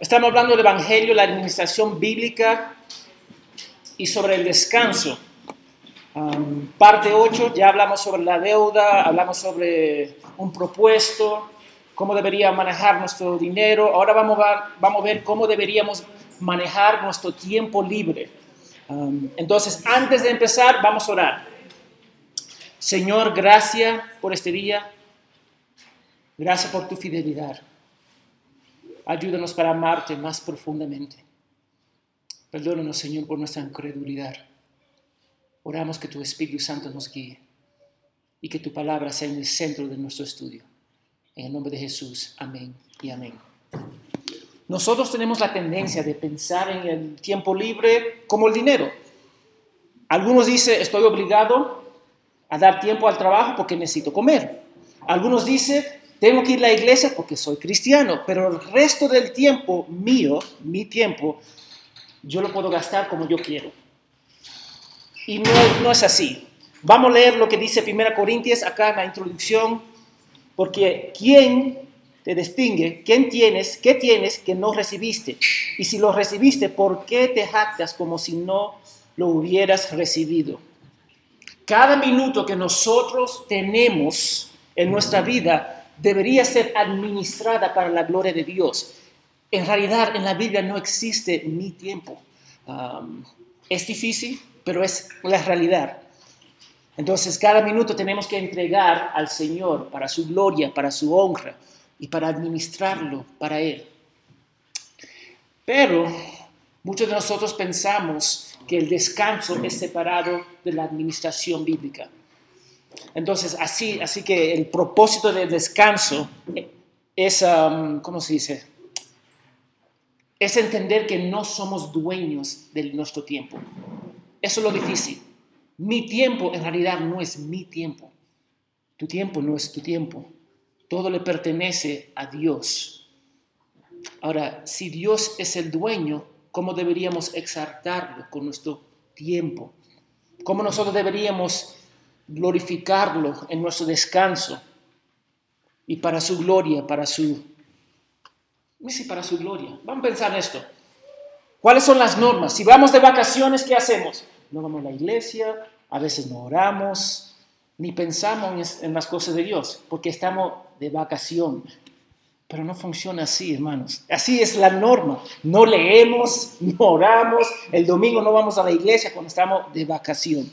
Estamos hablando del Evangelio, la administración bíblica y sobre el descanso. Um, parte 8, ya hablamos sobre la deuda, hablamos sobre un propuesto, cómo debería manejar nuestro dinero. Ahora vamos a, vamos a ver cómo deberíamos manejar nuestro tiempo libre. Um, entonces, antes de empezar, vamos a orar. Señor, gracias por este día. Gracias por tu fidelidad. Ayúdanos para amarte más profundamente. Perdónanos, Señor, por nuestra incredulidad. Oramos que tu Espíritu Santo nos guíe y que tu palabra sea en el centro de nuestro estudio. En el nombre de Jesús, amén y amén. Nosotros tenemos la tendencia de pensar en el tiempo libre como el dinero. Algunos dicen, estoy obligado a dar tiempo al trabajo porque necesito comer. Algunos dicen, tengo que ir a la iglesia porque soy cristiano, pero el resto del tiempo mío, mi tiempo, yo lo puedo gastar como yo quiero. Y no, no es así. Vamos a leer lo que dice 1 Corintios acá en la introducción, porque ¿quién te distingue? ¿Quién tienes? ¿Qué tienes que no recibiste? Y si lo recibiste, ¿por qué te jactas como si no lo hubieras recibido? Cada minuto que nosotros tenemos en nuestra vida debería ser administrada para la gloria de Dios. En realidad, en la Biblia no existe mi tiempo. es difícil, pero es la realidad. Entonces, cada minuto tenemos que entregar al Señor para su gloria, para su honra y para administrarlo para Él. Pero muchos de nosotros pensamos que el descanso es separado de la administración bíblica. Entonces, así, así que el propósito del descanso es, um, ¿cómo se dice? Es entender que no somos dueños de nuestro tiempo. Eso es lo difícil. Mi tiempo en realidad no es mi tiempo. Tu tiempo no es tu tiempo. Todo le pertenece a Dios. Ahora, si Dios es el dueño, ¿cómo deberíamos exaltarlo con nuestro tiempo? ¿Cómo nosotros deberíamos glorificarlo en nuestro descanso y para su gloria, para su... Sí, para su gloria. Vamos a pensar en esto. ¿Cuáles son las normas? Si vamos de vacaciones, ¿qué hacemos? No vamos a la iglesia, a veces no oramos, ni pensamos en las cosas de Dios, porque estamos de vacación. Pero no funciona así, hermanos. Así es la norma. No leemos, no oramos, el domingo no vamos a la iglesia cuando estamos de vacación.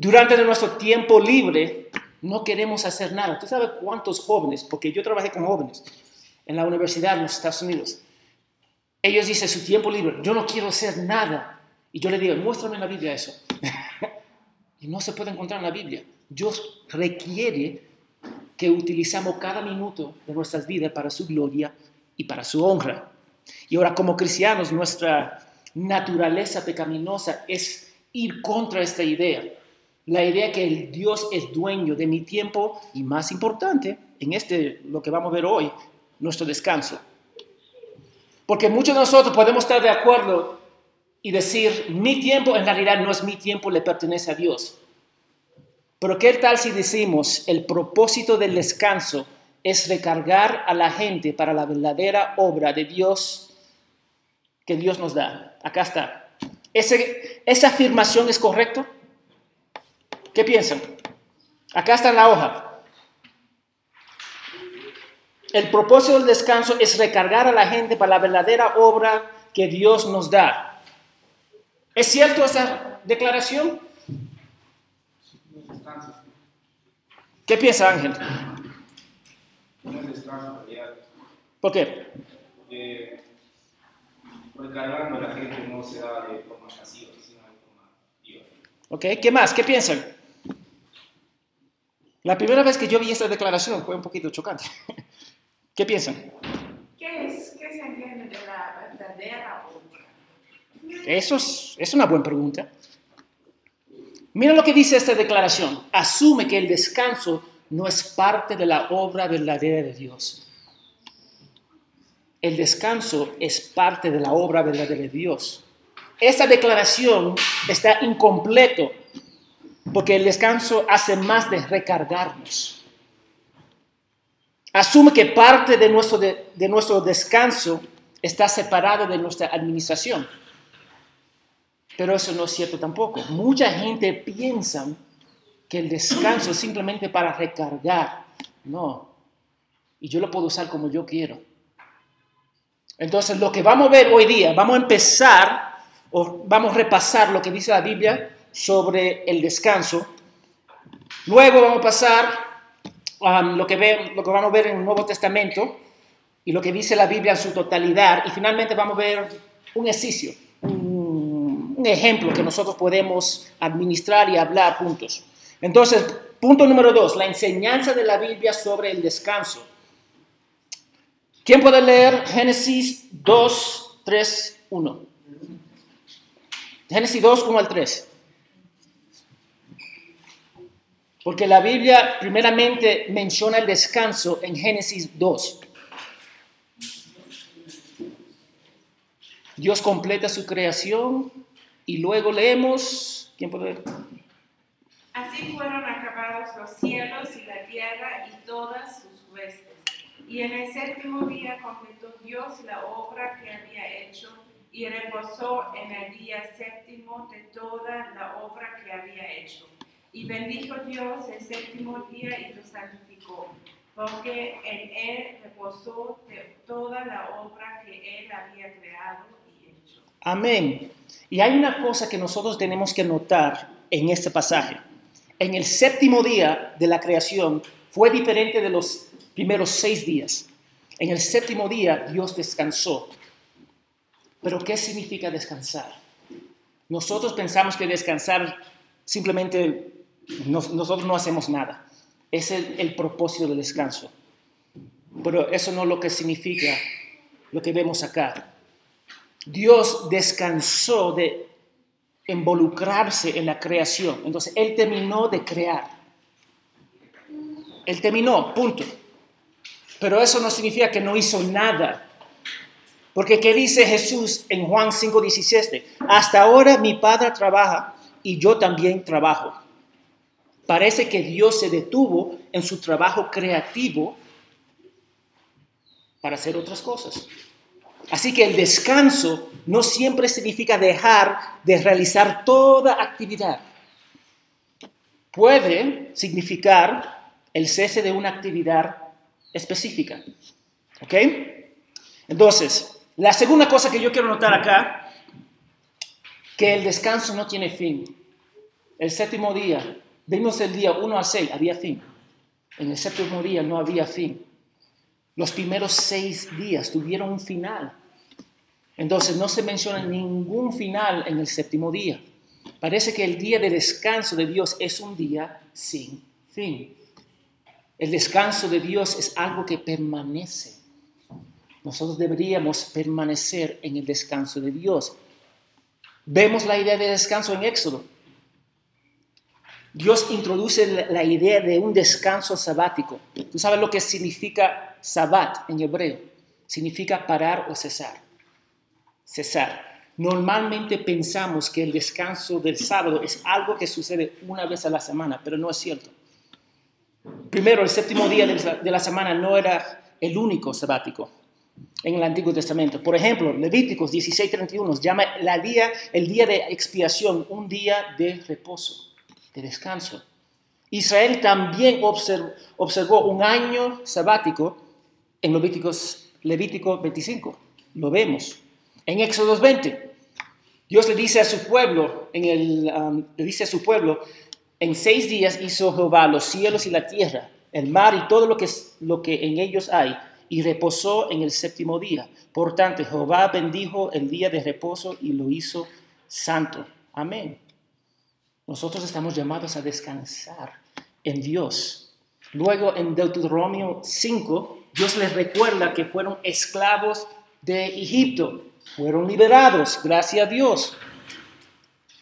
Durante nuestro tiempo libre no queremos hacer nada. ¿Tú sabes cuántos jóvenes, porque yo trabajé con jóvenes en la universidad en los Estados Unidos, ellos dicen su tiempo libre, yo no quiero hacer nada. Y yo le digo, muéstrame en la Biblia eso. y no se puede encontrar en la Biblia. Dios requiere que utilizamos cada minuto de nuestras vidas para su gloria y para su honra. Y ahora como cristianos nuestra naturaleza pecaminosa es ir contra esta idea la idea que el Dios es dueño de mi tiempo y más importante, en este, lo que vamos a ver hoy, nuestro descanso. Porque muchos de nosotros podemos estar de acuerdo y decir, mi tiempo en realidad no es mi tiempo, le pertenece a Dios. Pero ¿qué tal si decimos, el propósito del descanso es recargar a la gente para la verdadera obra de Dios que Dios nos da? Acá está. ¿Esa afirmación es correcta? ¿Qué piensan? Acá está la hoja. El propósito del descanso es recargar a la gente para la verdadera obra que Dios nos da. ¿Es cierto esa declaración? ¿Qué piensa Ángel? ¿Por qué? Porque recargando a la gente no se da de forma pasiva, sino de forma activa. ¿Ok? ¿Qué más? ¿Qué piensan? La primera vez que yo vi esta declaración fue un poquito chocante. ¿Qué piensan? ¿Qué es? ¿Qué se entiende de la verdadera obra? Eso es, es una buena pregunta. Mira lo que dice esta declaración. Asume que el descanso no es parte de la obra verdadera de Dios. El descanso es parte de la obra verdadera de Dios. Esta declaración está incompleto porque el descanso hace más de recargarnos. asume que parte de nuestro, de, nuestro descanso está separado de nuestra administración. Pero eso no es cierto tampoco. Mucha gente piensa que el descanso es simplemente para recargar. No. Y yo lo puedo usar como yo quiero. Entonces, lo que vamos a ver hoy día, vamos a empezar, o vamos a repasar lo que dice la Biblia sobre el descanso. Luego vamos a pasar a lo, que ve, lo que vamos a ver en el Nuevo Testamento y lo que dice la Biblia en su totalidad. Y finalmente vamos a ver un ejercicio, un, un ejemplo que nosotros podemos administrar y hablar juntos. Entonces, punto número dos, la enseñanza de la Biblia sobre el descanso. ¿Quién puede leer Génesis 2, 3, 1? Génesis 2, 1 al 3. Porque la Biblia primeramente menciona el descanso en Génesis 2. Dios completa su creación y luego leemos, ¿quién puede leer? Así fueron acabados los cielos y la tierra y todas sus huestes. Y en el séptimo día completó Dios la obra que había hecho y reposó en el día séptimo de toda la obra que había hecho. Y bendijo Dios el séptimo día y lo santificó, porque en él reposó de toda la obra que él había creado y hecho. Amén. Y hay una cosa que nosotros tenemos que notar en este pasaje. En el séptimo día de la creación fue diferente de los primeros seis días. En el séptimo día Dios descansó. Pero ¿qué significa descansar? Nosotros pensamos que descansar simplemente nos- nosotros no hacemos nada. Es el, el propósito del descanso. Pero eso no es lo que significa lo que vemos acá. Dios descansó de involucrarse en la creación. Entonces, Él terminó de crear. Él terminó, punto. Pero eso no significa que no hizo nada. Porque ¿qué dice Jesús en Juan 5:17? Hasta ahora mi Padre trabaja y yo también trabajo. Parece que Dios se detuvo en su trabajo creativo para hacer otras cosas. Así que el descanso no siempre significa dejar de realizar toda actividad. Puede significar el cese de una actividad específica. ¿Ok? Entonces, la segunda cosa que yo quiero notar acá, que el descanso no tiene fin. El séptimo día, vimos el día 1 al 6, había fin. En el séptimo día no había fin. Los primeros seis días tuvieron un final. Entonces no se menciona ningún final en el séptimo día. Parece que el día de descanso de Dios es un día sin fin. El descanso de Dios es algo que permanece. Nosotros deberíamos permanecer en el descanso de Dios. Vemos la idea de descanso en Éxodo. Dios introduce la- idea de un descanso sabático. ¿Tú sabes lo que significa sabat en hebreo? Significa parar o cesar. Cesar. Normalmente pensamos que el descanso del sábado es algo que sucede una vez a la semana, pero no es cierto. Primero, el séptimo día de la- semana no era el único sabático en el Antiguo Testamento. Por ejemplo, Levíticos 16:31 llama el día de expiación un día de reposo, de descanso. Israel también observ- observó un año sabático en Levíticos, Levítico 25. Lo vemos. En Éxodo 20, Dios le dice a su pueblo, en el, um, le dice a su pueblo, en seis días hizo Jehová los cielos y la tierra, el mar y todo lo que, lo que en ellos hay, y reposó en el séptimo día. Por tanto, Jehová bendijo el día de reposo y lo hizo santo. Amén. Nosotros estamos llamados a descansar en Dios. Luego en Deuteronomio 5, Dios les recuerda que fueron esclavos de Egipto, fueron liberados, gracias a Dios,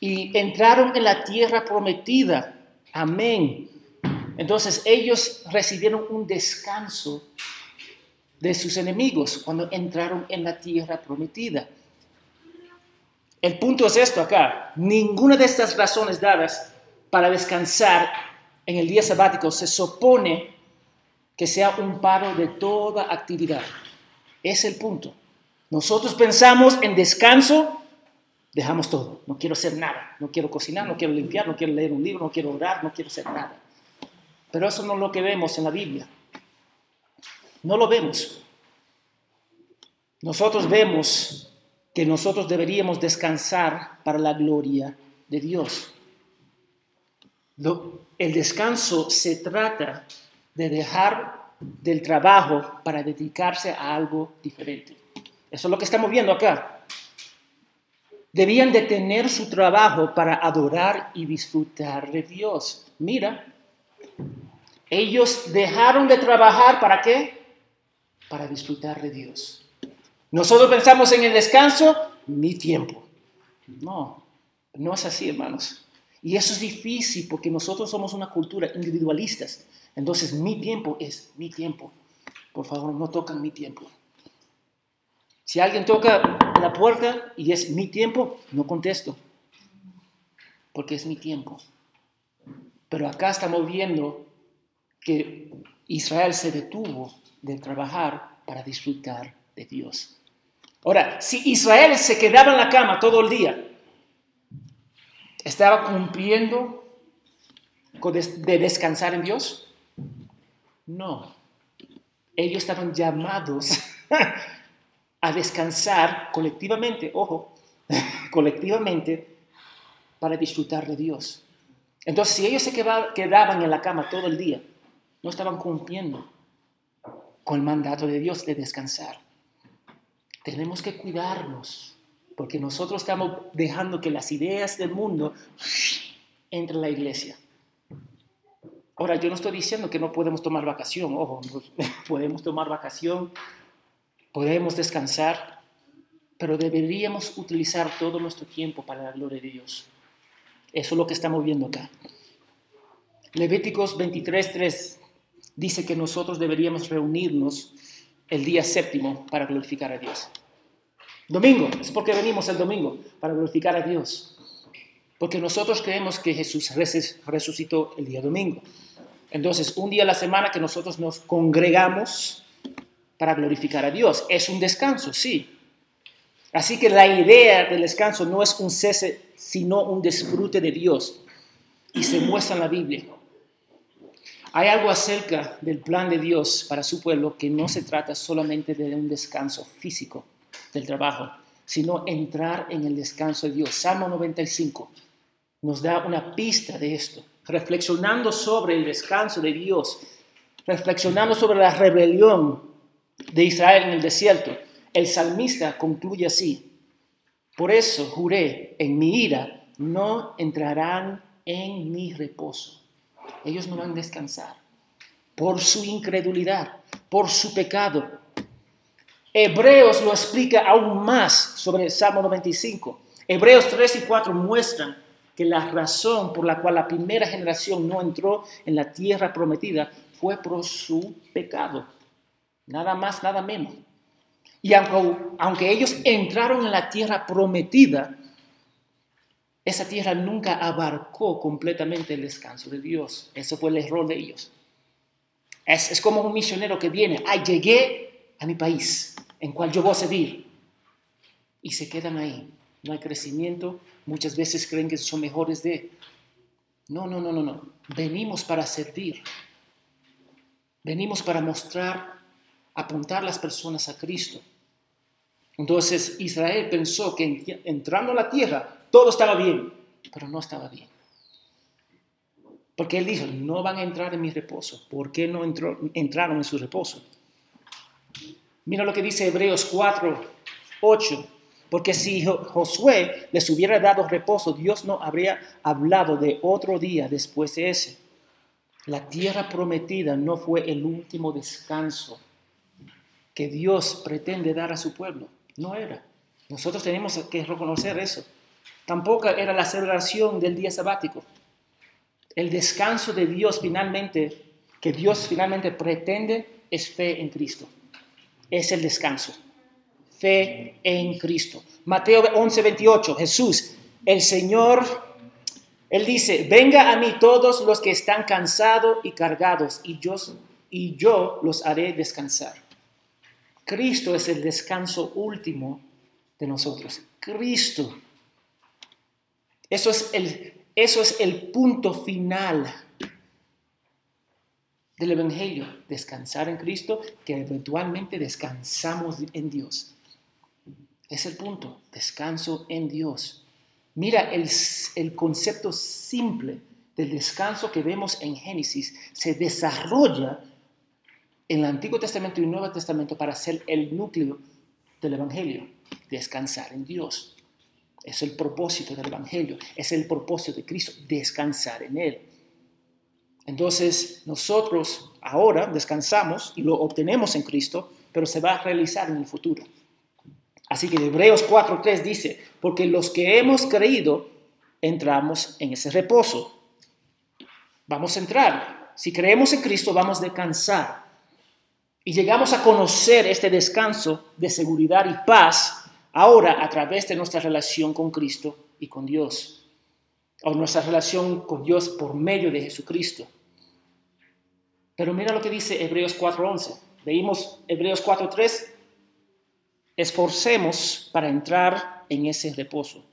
y entraron en la tierra prometida. Amén. Entonces ellos recibieron un descanso de sus enemigos cuando entraron en la tierra prometida. El punto es esto acá. Ninguna de estas razones dadas para descansar en el día sabático se supone que sea un paro de toda actividad. Es el punto. Nosotros pensamos en descanso, dejamos todo. No quiero hacer nada. No quiero cocinar, no quiero limpiar, no quiero leer un libro, no quiero orar, no quiero hacer nada. Pero eso no es lo que vemos en la Biblia. No lo vemos. Nosotros vemos que nosotros deberíamos descansar para la gloria de Dios. el descanso se trata de dejar del trabajo para dedicarse a algo diferente. Eso es lo que estamos viendo acá. Debían de tener su trabajo para adorar y disfrutar de Dios. Mira, ellos dejaron de trabajar para qué? Para disfrutar de Dios. Nosotros pensamos en el descanso, mi tiempo. No, no es así, hermanos. Y eso es difícil porque nosotros somos una cultura individualistas. Entonces mi tiempo es mi tiempo. Por favor, no tocan mi tiempo. Si alguien toca la puerta y es mi tiempo, no contesto. Porque es mi tiempo. Pero acá estamos viendo que Israel se detuvo de trabajar para disfrutar de Dios. Ahora, si Israel se quedaba en la cama todo el día, ¿estaba cumpliendo de descansar en Dios? No. Ellos estaban llamados a descansar colectivamente, ojo, colectivamente, para disfrutar de Dios. Entonces, si ellos se quedaban en la cama todo el día, no estaban cumpliendo con el mandato de Dios de descansar. Tenemos que cuidarnos, porque nosotros estamos dejando que las ideas del mundo entren en la iglesia. Ahora, yo no estoy diciendo que no podemos tomar vacación, ojo, podemos tomar vacación, podemos descansar, pero deberíamos utilizar todo nuestro tiempo para la gloria de Dios. Eso es lo que estamos viendo acá. Levíticos 23.3 dice que nosotros deberíamos reunirnos el día séptimo para glorificar a Dios. Domingo, es porque venimos el domingo, para glorificar a Dios. Porque nosotros creemos que Jesús resucitó el día domingo. Entonces, un día a la semana que nosotros nos congregamos para glorificar a Dios. Es un descanso, sí. Así que la idea del descanso no es un cese, sino un disfrute de Dios. Y se muestra en la Biblia. Hay algo acerca del plan de Dios para su pueblo que no se trata solamente de un descanso físico del trabajo, sino entrar en el descanso de Dios. Salmo 95 nos da una pista de esto reflexionando sobre el descanso de Dios, reflexionando sobre la rebelión de Israel en el desierto, el salmista concluye así, por eso juré en mi ira, no entrarán en mi reposo. Ellos no van a descansar por su incredulidad, por su pecado. Hebreos lo explica aún más sobre el Salmo 95. Hebreos 3 y 4 muestran que la razón por la cual la primera generación no entró en la tierra prometida fue por su pecado. Nada más, nada menos. Y aunque, aunque ellos entraron en la tierra prometida, esa tierra nunca abarcó completamente el descanso de Dios. Ese fue el error de ellos. Es, es como un misionero que viene, ay, llegué a mi país, en cual yo voy a servir. Y se quedan ahí. No hay crecimiento, Muchas veces creen que son mejores de... No, no, no, no, no. Venimos para servir. Venimos para mostrar, apuntar las personas a Cristo. Entonces Israel pensó que entrando a la tierra todo estaba bien, pero no estaba bien. Porque él dijo, no van a entrar en mi reposo. ¿Por qué no entraron en su reposo? Mira lo que dice Hebreos 4, 8. Porque si Josué les hubiera dado reposo, Dios no habría hablado de otro día después de ese. La tierra prometida no fue el último descanso que Dios pretende dar a su pueblo. No era. Nosotros tenemos que reconocer eso. Tampoco era la celebración del día sabático. El descanso de Dios finalmente, que Dios finalmente pretende, es fe en Cristo. Es el descanso fe en Cristo. Mateo 11, 28, Jesús, el Señor, Él dice, venga a mí todos los que están cansados y cargados, y yo y yo los haré descansar. Cristo es el descanso último de nosotros. Cristo. Eso es el, eso es el punto final del Evangelio. Descansar en Cristo, que eventualmente descansamos en Dios. Es el punto, descanso en Dios. Mira el, el concepto simple del descanso que vemos en Génesis se desarrolla en el Antiguo Testamento y el Nuevo Testamento para ser el núcleo del Evangelio, descansar en Dios. Es el propósito del Evangelio, es el propósito de Cristo, descansar en Él. Entonces nosotros ahora descansamos y lo obtenemos en Cristo, pero se va a realizar en el futuro. Así que Hebreos 4.3 dice, porque los que hemos creído entramos en ese reposo. Vamos a entrar. Si creemos en Cristo, vamos a descansar. Y llegamos a conocer este descanso de seguridad y paz ahora a través de nuestra relación con Cristo y con Dios. O nuestra relación con Dios por medio de Jesucristo. Pero mira lo que dice Hebreos 4.11. Leímos Hebreos 4.3. Esforcemos para entrar en ese reposo.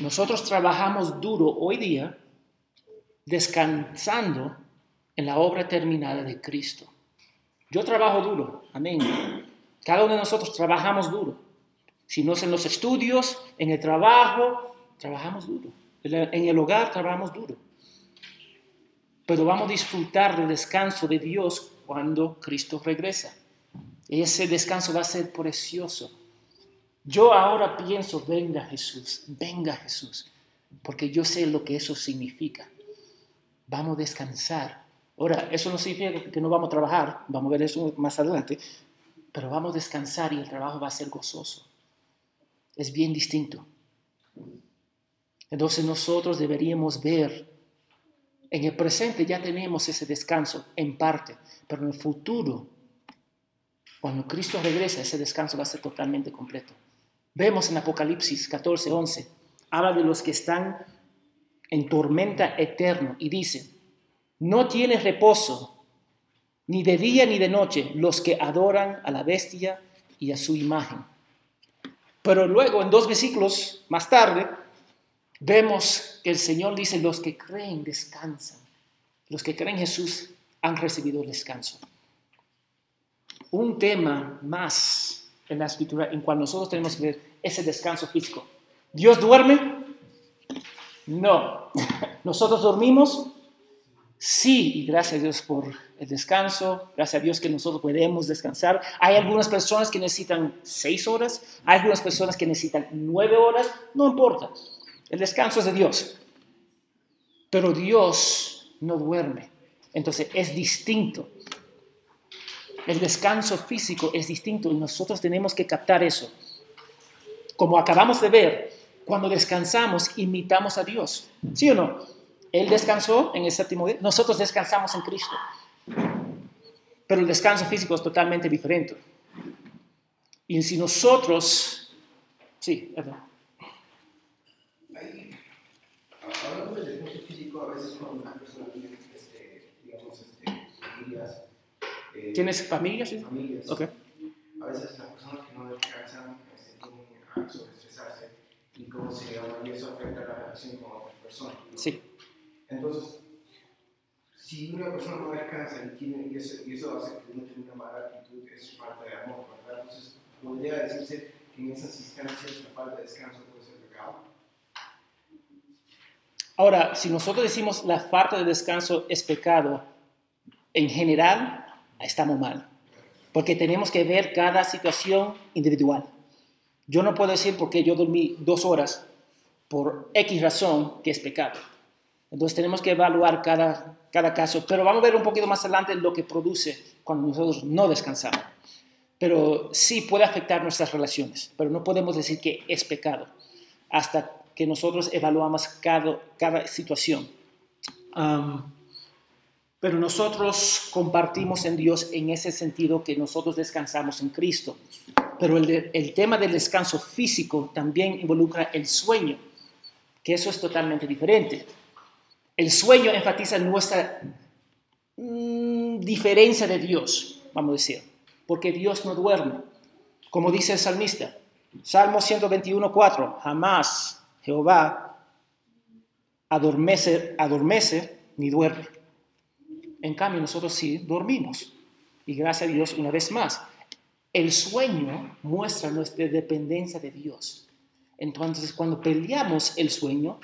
Nosotros trabajamos duro hoy día descansando en la obra terminada de Cristo. Yo trabajo duro, amén. Cada uno de nosotros trabajamos duro. Si no es en los estudios, en el trabajo, trabajamos duro. En el hogar trabajamos duro. Pero vamos a disfrutar del descanso de Dios cuando Cristo regresa. Ese descanso va a ser precioso. Yo ahora pienso, venga Jesús, venga Jesús, porque yo sé lo que eso significa vamos a descansar. Ahora, eso no significa que no vamos a trabajar, vamos a ver eso más adelante, pero vamos a descansar y el trabajo va a ser gozoso. Es bien distinto. Entonces nosotros deberíamos ver, en el presente ya tenemos ese descanso en parte, pero en el futuro, cuando Cristo regresa, ese descanso va a ser totalmente completo. Vemos en Apocalipsis 14, 11, habla de los que están en tormenta eterno y dice, no tiene reposo ni de día ni de noche los que adoran a la bestia y a su imagen. Pero luego en dos versículos más tarde vemos que el Señor dice, los que creen descansan. Los que creen en Jesús han recibido el descanso. Un tema más en la escritura en cual nosotros tenemos que ver ese descanso físico. ¿Dios duerme? No. ¿Nosotros dormimos? Sí, y gracias a Dios por el descanso, gracias a Dios que nosotros podemos descansar. Hay algunas personas que necesitan seis horas, hay algunas personas que necesitan nueve horas, no importa. El descanso es de Dios. Pero Dios no duerme. Entonces es distinto. El descanso físico es distinto y nosotros tenemos que captar eso. Como acabamos de ver, cuando descansamos, imitamos a Dios. ¿Sí o no? Él descansó en el séptimo día, nosotros descansamos en Cristo. Pero el descanso físico es totalmente diferente. Y si nosotros, sí, perdón. Hablando del físico, a veces cuando una persona tiene, este, digamos, este, familias. Eh, ¿Tienes familias? Familias. Okay. A veces las personas que no descansan este, tienen a sobreestresarse y cómo se llama, y eso afecta la relación con otras personas. Sí. Entonces, si una persona no descansa y, tiene, y, eso, y eso hace que uno tenga una mala actitud, es falta de amor, ¿verdad? Entonces, podría decirse que en esas instancias la falta de descanso puede ser pecado. Ahora, si nosotros decimos la falta de descanso es pecado, en general estamos mal, porque tenemos que ver cada situación individual. Yo no puedo decir porque yo dormí dos horas por X razón que es pecado. Entonces tenemos que evaluar cada, cada caso, pero vamos a ver un poquito más adelante lo que produce cuando nosotros no descansamos. Pero sí puede afectar nuestras relaciones, pero no podemos decir que es pecado hasta que nosotros evaluamos cada, cada situación. pero nosotros compartimos en Dios en ese sentido que nosotros descansamos en Cristo. Pero el, el tema del descanso físico también involucra el sueño, que eso es totalmente diferente. El sueño enfatiza nuestra mm, diferencia de Dios, vamos a decir, porque Dios no duerme. Como dice el salmista, Salmo 121, 4, jamás Jehová adormece, adormece ni duerme. En cambio, nosotros sí dormimos. Y gracias a Dios, una vez más, el sueño muestra nuestra dependencia de Dios. Entonces, cuando peleamos el sueño,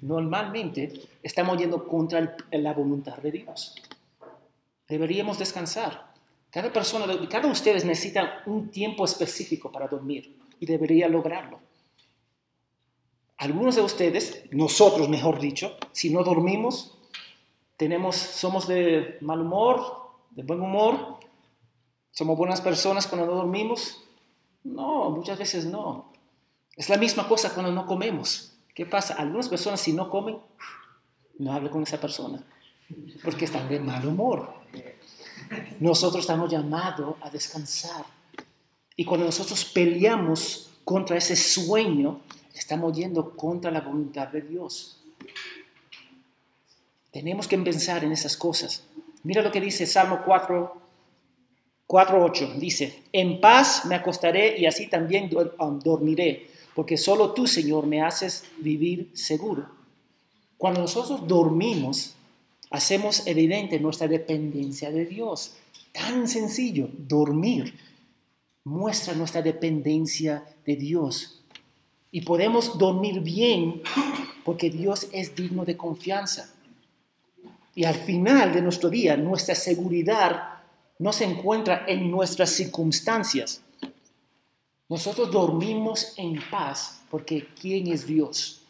normalmente estamos yendo contra la voluntad de Dios. Deberíamos descansar. Cada persona, cada de ustedes necesita un tiempo específico para dormir y debería lograrlo. Algunos de ustedes, nosotros mejor dicho, si no dormimos, tenemos, somos de mal humor, de buen humor, somos buenas personas cuando no dormimos. No, muchas veces no. Es la misma cosa cuando no comemos. ¿Qué pasa? Algunas personas si no comen, no hablo con esa persona, porque están de mal humor. Nosotros estamos llamados a descansar. Y cuando nosotros peleamos contra ese sueño, estamos yendo contra la voluntad de Dios. Tenemos que pensar en esas cosas. Mira lo que dice Salmo 4, 4.8. Dice, en paz me acostaré y así también dormiré, porque solo tú, Señor, me haces vivir seguro. Cuando nosotros dormimos, hacemos evidente nuestra dependencia de Dios. Tan sencillo, dormir muestra nuestra dependencia de Dios. Y podemos dormir bien porque Dios es digno de confianza. Y al final de nuestro día, nuestra seguridad no se encuentra en nuestras circunstancias. Nosotros dormimos en paz porque ¿quién es Dios?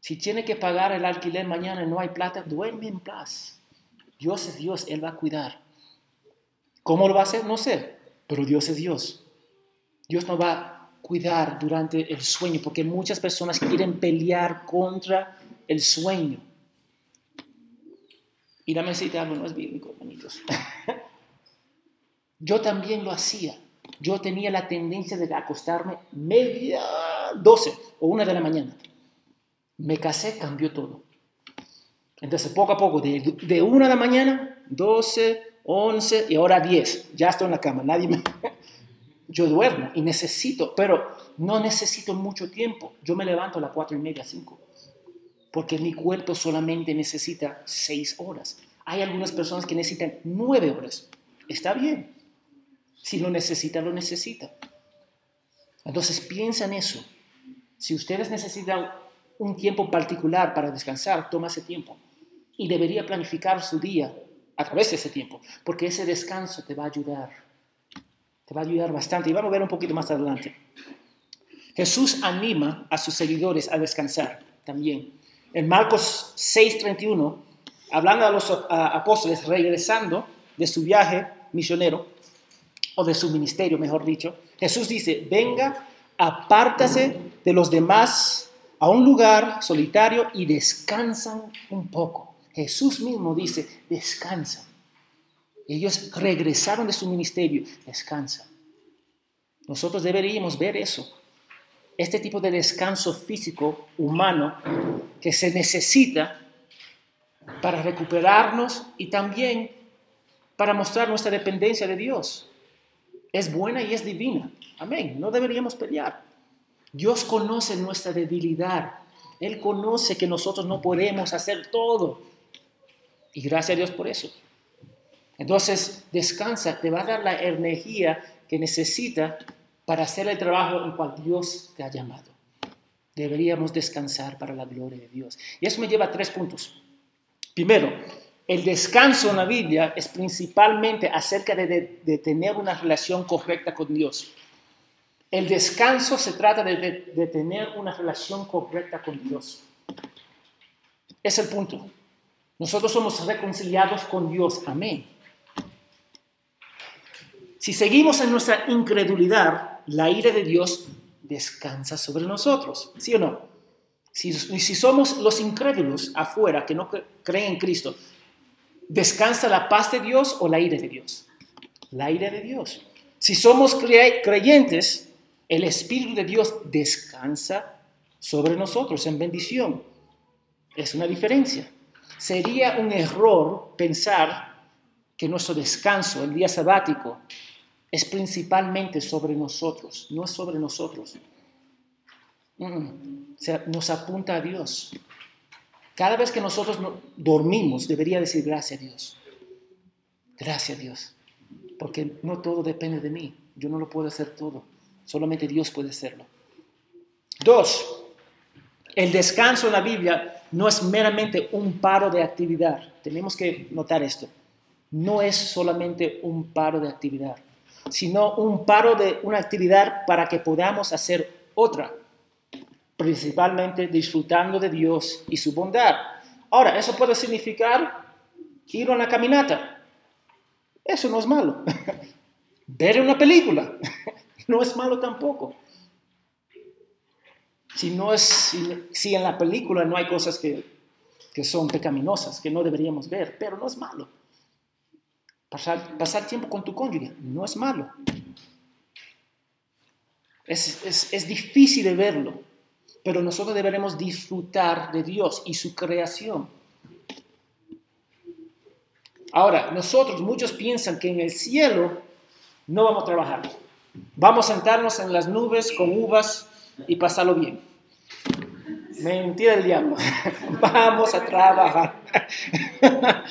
Si tiene que pagar el alquiler mañana y no hay plata, duerme en paz. Dios es Dios, Él va a cuidar. ¿Cómo lo va a hacer? No sé, pero Dios es Dios. Dios nos va cuidar durante el sueño, porque muchas personas quieren pelear contra el sueño. Y la mesita algo no es bíblico, hermanitos. Yo también lo hacía. Yo tenía la tendencia de acostarme media, 12 o una de la mañana. Me casé, cambió todo. Entonces, poco a poco, de, de una de la mañana, 12, 11 y ahora 10. Ya estoy en la cama, nadie me... Yo duermo y necesito, pero no necesito mucho tiempo. Yo me levanto a las 4 y media, 5, porque mi cuerpo solamente necesita 6 horas. Hay algunas personas que necesitan 9 horas. Está bien. Si lo necesita, lo necesita. Entonces piensa en eso. Si ustedes necesitan un tiempo particular para descansar, toma ese tiempo. Y debería planificar su día a través de ese tiempo, porque ese descanso te va a ayudar, te va a ayudar bastante. Y vamos a ver un poquito más adelante. Jesús anima a sus seguidores a descansar también. En Marcos 6:31, hablando a los apóstoles regresando de su viaje misionero, o de su ministerio, mejor dicho, Jesús dice, venga, apártase de los demás a un lugar solitario y descansan un poco. Jesús mismo dice, descansa. Ellos regresaron de su ministerio, descansa. Nosotros deberíamos ver eso. Este tipo de descanso físico, humano, que se necesita para recuperarnos y también para mostrar nuestra dependencia de Dios. Es buena y es divina. Amén. No deberíamos pelear. Dios conoce nuestra debilidad. Él conoce que nosotros no podemos hacer todo. Y gracias a Dios por eso. Entonces, descansa, te va a dar la energía que necesita para hacer el trabajo en cual Dios te ha llamado. Deberíamos descansar para la gloria de Dios. Y eso me lleva a tres puntos. Primero, el descanso en la Biblia es principalmente acerca de, tener una relación correcta con Dios. El descanso se trata de, de tener una relación correcta con Dios. Es el punto. Nosotros somos reconciliados con Dios. Amén. Si seguimos en nuestra incredulidad, la ira de Dios descansa sobre nosotros. ¿Sí o no? Si, si somos los incrédulos afuera que no creen en Cristo, ¿descansa la paz de Dios o la ira de Dios? La ira de Dios. Si somos creyentes, el Espíritu de Dios descansa sobre nosotros en bendición. Es una diferencia. Sería un error pensar que nuestro descanso, el día sabático, es principalmente sobre nosotros, no es sobre nosotros. Mm, nos apunta a Dios. Cada vez que nosotros dormimos, debería decir gracias a Dios. Gracias a Dios. Porque no todo depende de mí. Yo no lo puedo hacer todo. Solamente Dios puede hacerlo. Dos, el descanso en la Biblia no es meramente un paro de actividad. Tenemos que notar esto. No es solamente un paro de actividad, sino un paro de una actividad para que podamos hacer otra, principalmente disfrutando de Dios y su bondad. Ahora, eso puede significar ir a una caminata. Eso no es malo. Ver una película no es malo tampoco. Si, no es, si, en la película no hay cosas que, son pecaminosas, que no deberíamos ver, pero no es malo. Pasar, tiempo con tu cónyuge no es malo. Es, es, es difícil de verlo, pero nosotros deberemos disfrutar de Dios y su creación. Ahora, nosotros, muchos piensan que en el cielo no vamos a trabajar. Vamos a sentarnos en las nubes con uvas y pasarlo bien. Mentira del diablo. Vamos a trabajar.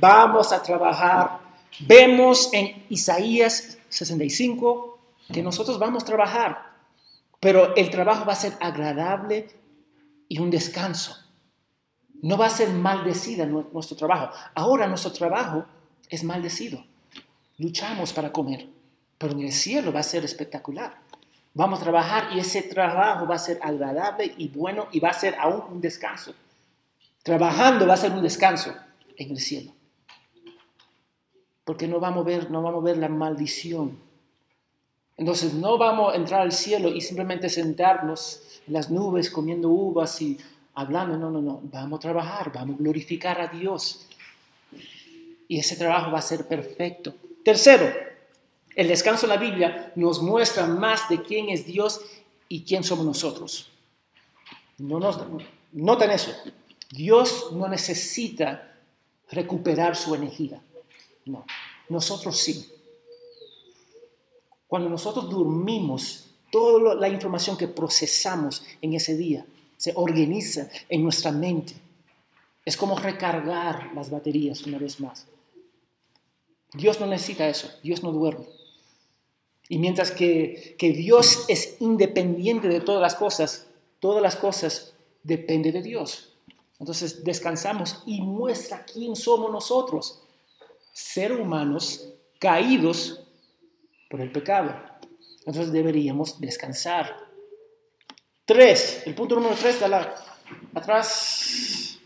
Vamos a trabajar. Vemos en Isaías 65 que nosotros vamos a trabajar, pero el trabajo va a ser agradable y un descanso. No va a ser maldecida nuestro trabajo. Ahora nuestro trabajo es maldecido. Luchamos para comer, pero en el cielo va a ser espectacular. Vamos a trabajar y ese trabajo va a ser agradable y bueno y va a ser aún un descanso. Trabajando va a ser un descanso en el cielo. Porque no vamos a ver, no vamos a ver la maldición. Entonces no vamos a entrar al cielo y simplemente sentarnos en las nubes comiendo uvas y hablando. No, no, no. Vamos a trabajar, vamos a glorificar a Dios. Y ese trabajo va a ser perfecto. Tercero, el descanso en la Biblia nos muestra más de quién es Dios y quién somos nosotros. No nos, noten eso. Dios no necesita recuperar su energía. No, nosotros sí. Cuando nosotros dormimos, toda la información que procesamos en ese día se organiza en nuestra mente. Es como recargar las baterías una vez más. Dios no necesita eso, Dios no duerme. Y mientras que, Dios es independiente de todas las cosas, todas las cosas dependen de Dios. Entonces descansamos y muestra quién somos nosotros, seres humanos caídos por el pecado. Entonces deberíamos descansar. Tres, el punto número tres, la, atrás.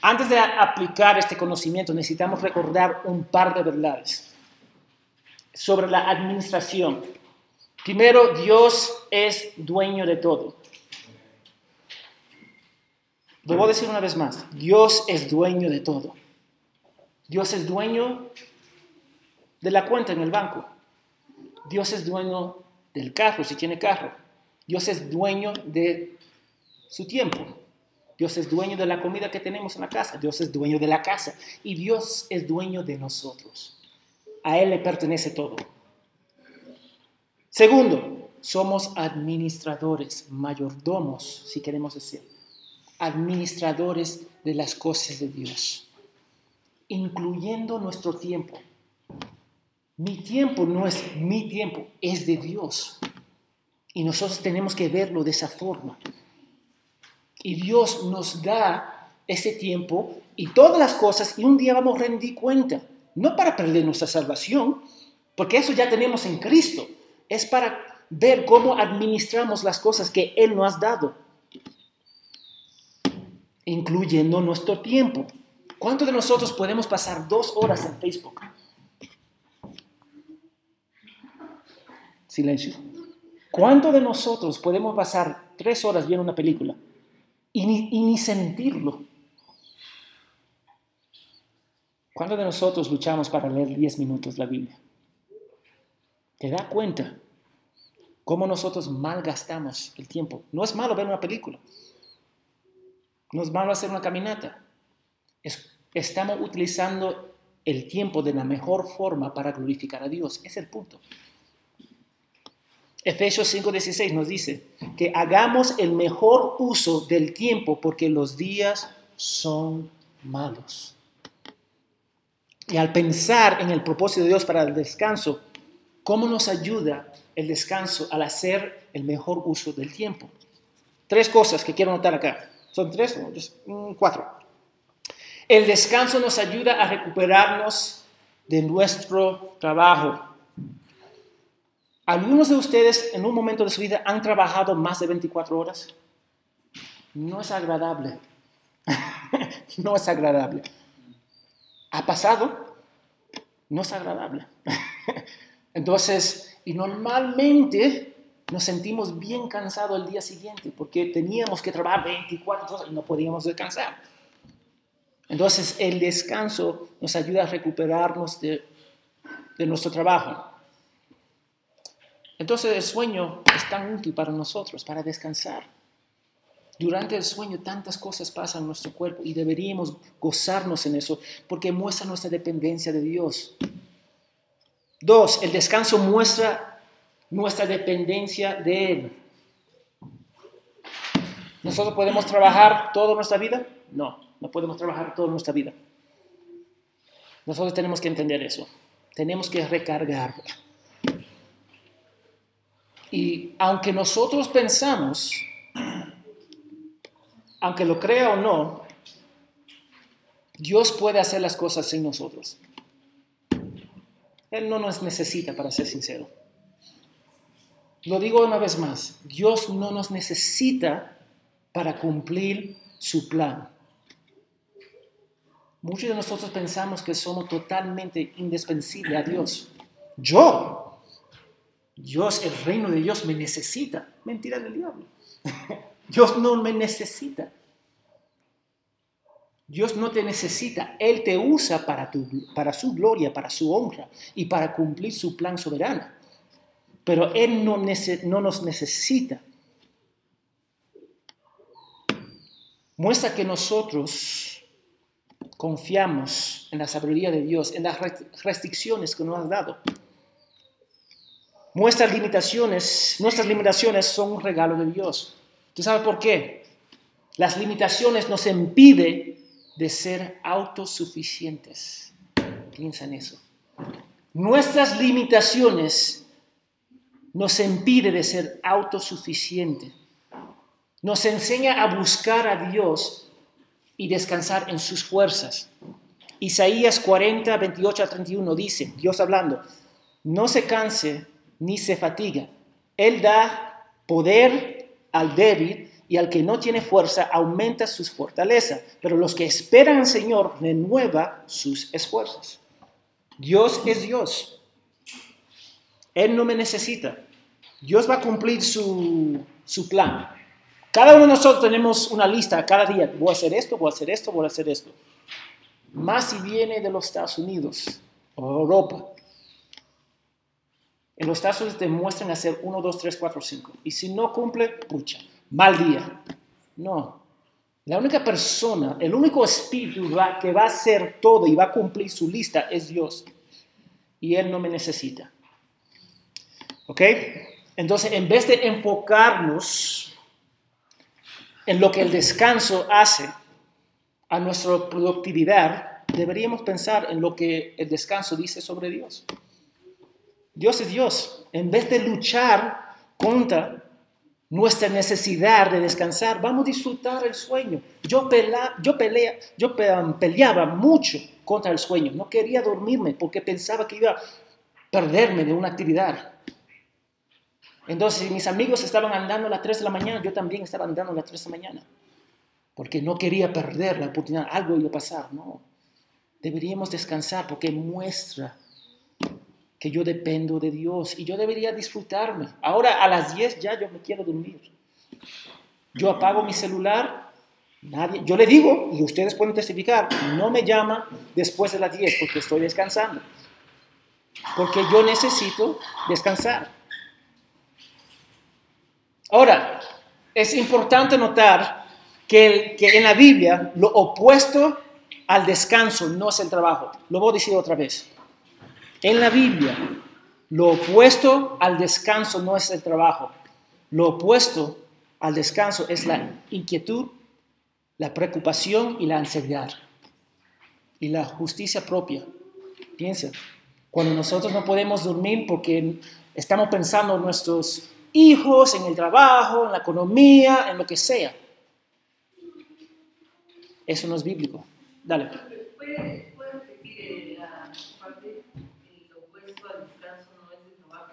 Antes de aplicar este conocimiento necesitamos recordar un par de verdades sobre la administración. Primero, Dios es dueño de todo. Lo voy a decir una vez más. Dios es dueño de todo. Dios es dueño de la cuenta en el banco. Dios es dueño del carro, si tiene carro. Dios es dueño de su tiempo. Dios es dueño de la comida que tenemos en la casa. Dios es dueño de la casa. Y Dios es dueño de nosotros. A Él le pertenece todo. Segundo, somos administradores, mayordomos, si queremos decir, administradores de las cosas de Dios, incluyendo nuestro tiempo. Mi tiempo no es mi tiempo, es de Dios. Y nosotros tenemos que verlo de esa forma. Y Dios nos da ese tiempo y todas las cosas y un día vamos a rendir cuenta no para perder nuestra salvación, porque eso ya tenemos en Cristo, es para ver cómo administramos las cosas que Él nos ha dado, incluyendo nuestro tiempo. ¿Cuántos de nosotros podemos pasar dos horas en Facebook? Silencio. ¿Cuántos de nosotros podemos pasar tres horas viendo una película y ni, ni sentirlo? ¿Cuántos de nosotros luchamos para leer 10 minutos la Biblia? ¿Te da cuenta cómo nosotros malgastamos el tiempo? No es malo ver una película, nos vamos a hacer una caminata. estamos utilizando el tiempo de la mejor forma para glorificar a Dios. Es el punto. Efesios 5:16 nos dice que hagamos el mejor uso del tiempo porque los días son malos. Y al pensar en el propósito de Dios para el descanso, ¿cómo nos ayuda el descanso al hacer el mejor uso del tiempo? Tres cosas que quiero notar acá. ¿Son tres mm, cuatro? El descanso nos ayuda a recuperarnos de nuestro trabajo. ¿Algunos de ustedes en un momento de su vida han trabajado más de 24 horas? No es agradable. no es agradable. ¿Ha pasado? No es agradable. Entonces, y normalmente nos sentimos bien cansados el día siguiente porque teníamos que trabajar 24 horas y no podíamos descansar. Entonces, el descanso nos ayuda a recuperarnos de, de nuestro trabajo. Entonces el sueño es tan útil para nosotros, para descansar. Durante el sueño tantas cosas pasan en nuestro cuerpo y deberíamos gozarnos en eso porque muestra nuestra dependencia de Dios. Dos, el descanso muestra nuestra dependencia de Él. ¿Nosotros podemos trabajar toda nuestra vida? No, no podemos trabajar toda nuestra vida. Nosotros tenemos que entender eso. Tenemos que recargar. Y aunque nosotros pensamos, aunque lo crea o no, Dios puede hacer las cosas sin nosotros. Él no nos necesita, para ser sincero. Lo digo una vez más, Dios no nos necesita para cumplir su plan. Muchos de nosotros pensamos que somos totalmente indispensables a Dios. Yo Dios, el reino de Dios me necesita. Mentira del diablo. Dios no me necesita. Dios no te necesita. Él te usa para, tu, para su gloria, para su honra y para cumplir su plan soberano. Pero Él no, no nos necesita. Muestra que nosotros confiamos en la sabiduría de Dios, en las restricciones que nos ha dado. Nuestras limitaciones, nuestras limitaciones son un regalo de Dios. ¿Tú sabes por qué? Las limitaciones nos impiden de ser autosuficientes. Piensa en eso. Nuestras limitaciones nos impiden de ser autosuficientes. Nos enseña a buscar a Dios y descansar en sus fuerzas. Isaías 40, 28 a 31 dice, Dios hablando, no se canse ni se fatiga. Él da poder al débil y al que no tiene fuerza aumenta sus fortalezas. Pero los que esperan al Señor renueva sus esfuerzos. Dios es Dios. Él no me necesita. Dios va a cumplir su, su plan. Cada uno de nosotros tenemos una lista cada día. Voy a hacer esto, voy a hacer esto, voy a hacer esto. Más si viene de los Estados Unidos o Europa. En los casos te muestran hacer 1, 2, 3, 4, 5. Y si no cumple, pucha, mal día. No. La única persona, el único espíritu que va a hacer todo y va a cumplir su lista es Dios. Y Él no me necesita. ¿Ok? Entonces, en vez de enfocarnos en lo que el descanso hace a nuestra productividad, deberíamos pensar en lo que el descanso dice sobre Dios. Dios es Dios. En vez de luchar contra nuestra necesidad de descansar, vamos a disfrutar el sueño. Yo, yo, pelea, yo peleaba mucho contra el sueño. No quería dormirme porque pensaba que iba a perderme de una actividad. Entonces, mis amigos estaban andando a las 3 de la mañana, yo también estaba andando a las 3 de la mañana. Porque no quería perder la oportunidad, algo iba a pasar. No, deberíamos descansar porque muestra que yo dependo de Dios y yo debería disfrutarme. Ahora a las 10 ya yo me quiero dormir. Yo apago mi celular, nadie, yo le digo, y ustedes pueden testificar, no me llama después de las 10 porque estoy descansando. Porque yo necesito descansar. Ahora, es importante notar que, en la Biblia lo opuesto al descanso no es el trabajo. Lo voy a decir otra vez. En la Biblia, lo opuesto al descanso no es el trabajo. Lo opuesto al descanso es la inquietud, la preocupación y la ansiedad. Y la justicia propia. Piensa, cuando nosotros no podemos dormir porque estamos pensando en nuestros hijos, en el trabajo, en la economía, en lo que sea. Eso no es bíblico. Dale. ¿Puede, puede repetir eh, la parte, el opuesto al descanso no es el trabajo,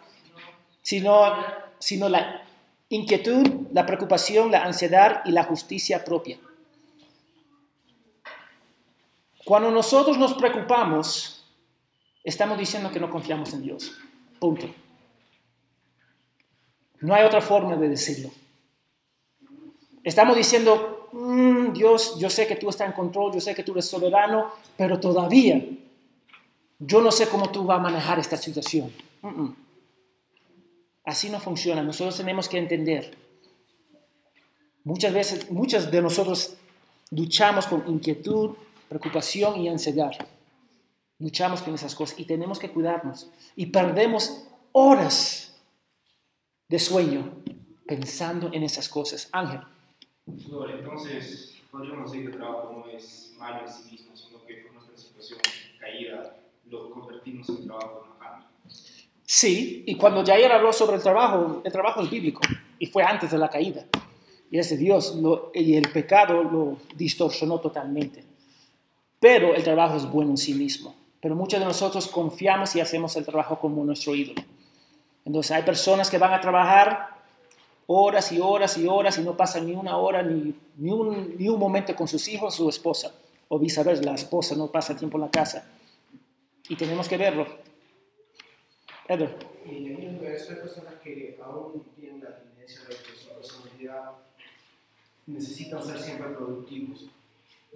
sino... Sino, sino la inquietud, la preocupación, la ansiedad y la justicia propia. Cuando nosotros nos preocupamos, estamos diciendo que no confiamos en Dios. Punto. No hay otra forma de decirlo. Estamos diciendo, "Mm, Dios, yo sé que tú estás en control, yo sé que tú eres soberano, pero todavía yo no sé cómo tú vas a manejar esta situación. Así no funciona. Nosotros tenemos que entender. Muchas veces, muchos de nosotros luchamos con inquietud, preocupación y ansiedad. Luchamos con esas cosas y tenemos que cuidarnos. Y perdemos horas de sueño pensando en esas cosas. Ángel, Bueno, entonces podríamos decir que el trabajo no es malo en sí mismo, sino que por nuestra situación caída lo convertimos en trabajo en afán. sí, y cuando Jair habló sobre el trabajo, el trabajo es bíblico y fue antes de la caída. Y es de Dios lo- y el pecado lo distorsionó totalmente. Pero el trabajo es bueno en sí mismo. Pero muchos de nosotros confiamos y hacemos el trabajo como nuestro ídolo. Entonces hay personas que van a trabajar horas y horas y horas y no pasan ni una hora ni, ni, un, ni un momento con sus hijos su esposa. O viceversa, la esposa no pasa tiempo en la casa. Y tenemos que verlo. Edward. Y en eso hay personas que aún tienen la tendencia de que su personalidad necesitan ser siempre productivos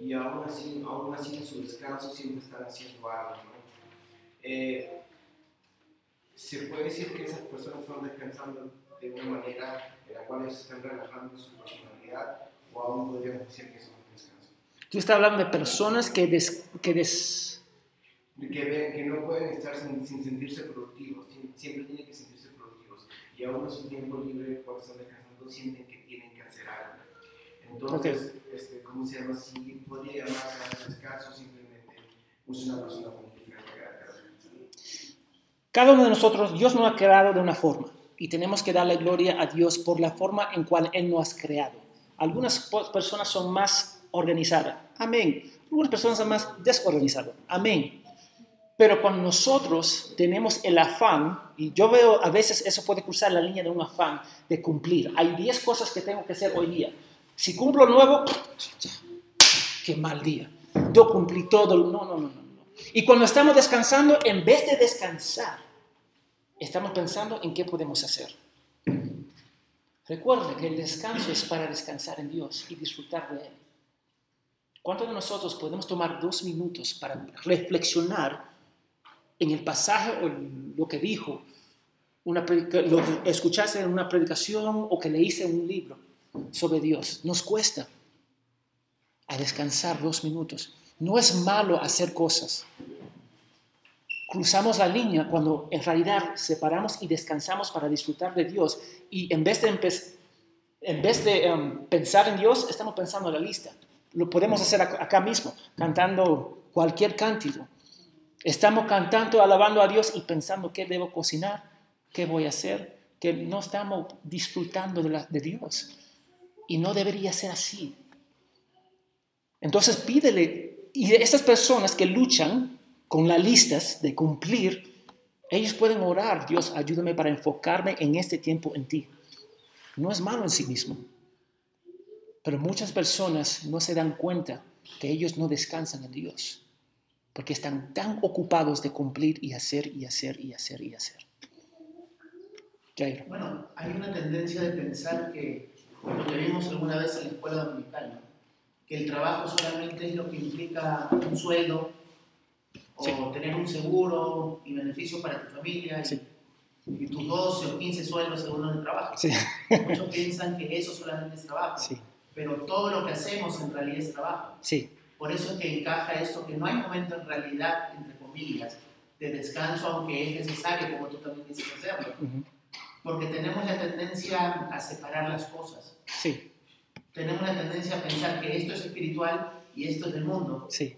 y aún así, aún así en su descanso siempre están haciendo algo. ¿no? Eh, se puede decir que esas personas están descansando de una manera en la cual ellos están relajando su personalidad o aún podríamos decir que es descanso. Tú estás hablando de personas que, des- que des- De que, ven, que no pueden estar sin, sin sentirse productivos, siempre tienen que sentirse productivos y aún en su tiempo libre cuando están descansando sienten que tienen que hacer algo. Entonces, este, ¿cómo se llama? Si podría llamarse a descanso, simplemente es una persona con. Cada uno de nosotros, Dios nos ha creado de una forma y tenemos que darle gloria a Dios por la forma en cual Él nos ha creado. Algunas personas son más organizadas, amén. Algunas personas son más desorganizadas, amén. Pero cuando nosotros tenemos el afán, y yo veo a veces eso puede cruzar la línea de un afán de cumplir. Hay 10 cosas que tengo que hacer hoy día. Si cumplo nuevo, qué mal día. Yo cumplí todo. No, no, no, no. Y cuando estamos descansando, en vez de descansar, estamos pensando en qué podemos hacer. Recuerda que el descanso es para descansar en Dios y disfrutar de Él. ¿Cuántos de nosotros podemos tomar dos minutos para reflexionar en el pasaje o lo que dijo, una en una predicación o que leíste en un libro sobre Dios? Nos cuesta a descansar dos minutos. No es malo hacer cosas. Cruzamos la línea cuando en realidad separamos y descansamos para disfrutar de Dios y en vez de, em, pensar en Dios, estamos pensando en la lista. Lo podemos hacer ac- acá mismo, cantando cualquier cántico. Estamos cantando, alabando a Dios y pensando qué debo cocinar, qué voy a hacer, que no estamos disfrutando de Dios. Y no debería ser así. Entonces pídele, y estas personas que luchan con las listas de cumplir, ellos pueden orar, Dios, ayúdame para enfocarme en este tiempo en ti. No es malo en sí mismo. Pero muchas personas no se dan cuenta que ellos no descansan en Dios, porque están tan ocupados de cumplir y hacer y hacer y hacer y hacer. Bueno, hay una tendencia de pensar que, lo vimos alguna vez en la escuela dominical. Que el trabajo solamente es lo que implica un sueldo o Sí. tener un seguro y beneficio para tu familia y, Sí. y tus 12 o 15 sueldos según el trabajo. Sí. Muchos piensan que eso solamente es trabajo, pero todo lo que hacemos en realidad es trabajo. Sí. Por eso es que encaja esto, que no hay momento en realidad, entre comillas, de descanso, aunque es necesario, como tú también dices hacerlo. Porque tenemos la tendencia a separar las cosas. Sí. Tenemos la tendencia a pensar que esto es espiritual y esto es del mundo. Sí.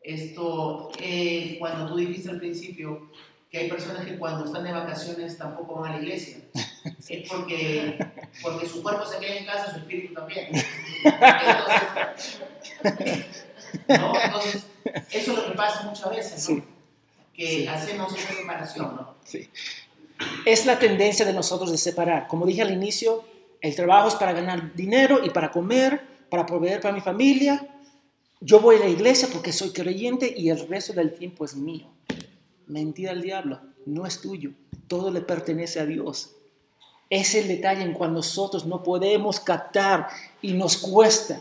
Esto, eh, cuando tú dijiste al principio que hay personas que cuando están de vacaciones tampoco van a la iglesia, es porque, porque su cuerpo se queda en casa, su espíritu también. Entonces, ¿no? Entonces eso es lo que pasa muchas veces, ¿no? que hacemos esa separación. ¿no? Sí. Es la tendencia de nosotros de separar. Como dije al inicio, el trabajo es para ganar dinero y para comer, para proveer para mi familia, yo voy a la iglesia porque soy creyente y el resto del tiempo es mío. Mentira al diablo, no es tuyo, todo le pertenece a Dios. Es el detalle en cuando nosotros no podemos captar y nos cuesta,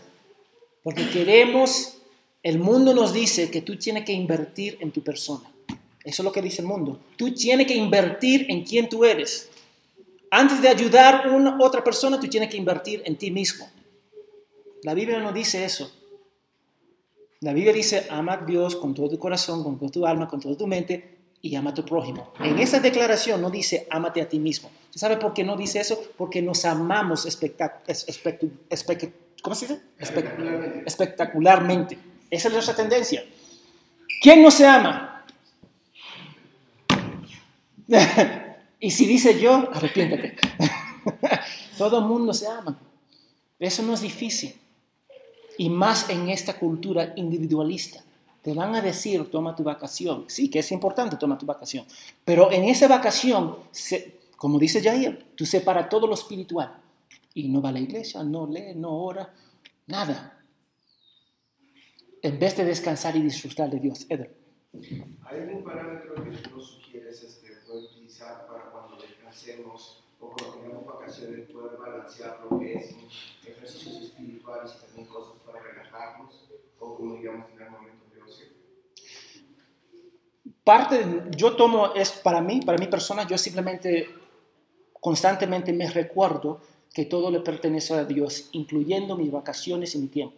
porque queremos, el mundo nos dice que tú tienes que invertir en tu persona. Eso es lo que dice el mundo. Tú tienes que invertir en quién tú eres. Antes de ayudar a una, otra persona, tú tienes que invertir en ti mismo. La Biblia no dice eso. La Biblia dice, ama a Dios con todo tu corazón, con toda tu alma, con toda tu mente y ama a tu prójimo. En esa declaración no dice, ámate a ti mismo. ¿Usted sabe por qué no dice eso? Porque nos amamos ¿cómo se dice? Espectacularmente. espectacularmente. Esa es nuestra tendencia. ¿Quién no se ama? y si dice yo, arrepiéntate. Todo el mundo se ama. Eso no es difícil y más en esta cultura individualista. Te van a decir, toma tu vacación. Sí, que es importante, toma tu vacación. Pero en esa vacación, como dice Jair, tú separas todo lo espiritual. Y no va a la iglesia, no lee, no ora, nada. En vez de descansar y disfrutar de Dios. Eder. ¿Hay algún parámetro que nos sugieres este, poder utilizar para cuando descansemos o cuando tengamos vacaciones poder balancear lo ejercicios espirituales y también cosas o como digamos en momentos de ocio? Parte, yo tomo, es para mí, para mi persona, yo simplemente constantemente me recuerdo que todo le pertenece a Dios, incluyendo mis vacaciones y mi tiempo.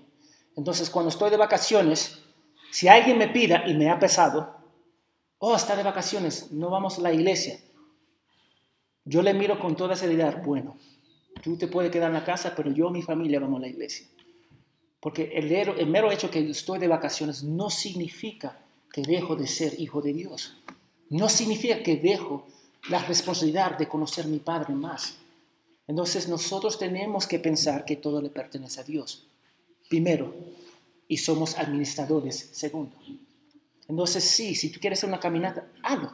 Entonces, cuando estoy de vacaciones, si alguien me pida y me ha pesado, oh, está de vacaciones, no vamos a la iglesia. Yo le miro con toda seriedad, bueno, tú te puedes quedar en la casa, pero yo y mi familia vamos a la iglesia. Porque el, el mero hecho que estoy de vacaciones no significa que dejo de ser hijo de Dios. No significa que dejo la responsabilidad de conocer a mi Padre más. Entonces nosotros tenemos que pensar que todo le pertenece a Dios. Primero, y somos administradores. Segundo. Entonces sí, si tú quieres hacer una caminata, hazlo.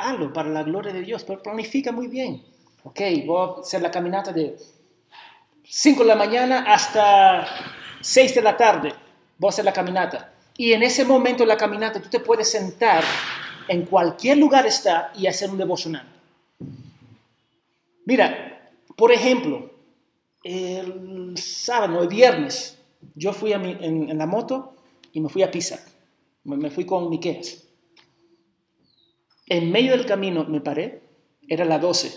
Hazlo para la gloria de Dios, pero planifica muy bien. Ok, voy a hacer la caminata de 5 de la mañana hasta 6 de la tarde, voy a hacer la caminata. Y en ese momento de la caminata tú te puedes sentar en cualquier lugar está y hacer un devocional. Mira, por ejemplo, el sábado, el viernes, yo fui a en, la moto y me fui a Pisa. Me, fui con Miqueas. En medio del camino me paré, era las 12,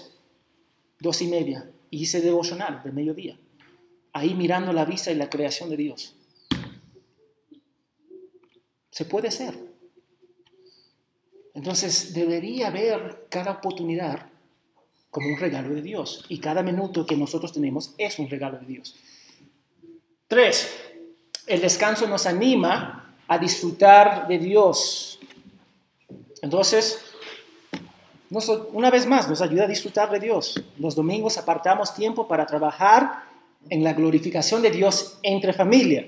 12 y media, y hice devocional de mediodía ahí mirando la vista y la creación de Dios. Se puede hacer. Entonces debería ver cada oportunidad como un regalo de Dios y cada minuto que nosotros tenemos es un regalo de Dios. Tres, el descanso nos anima a disfrutar de Dios. Entonces, una vez más, nos ayuda a disfrutar de Dios. Los domingos apartamos tiempo para trabajar en la glorificación de Dios entre familia.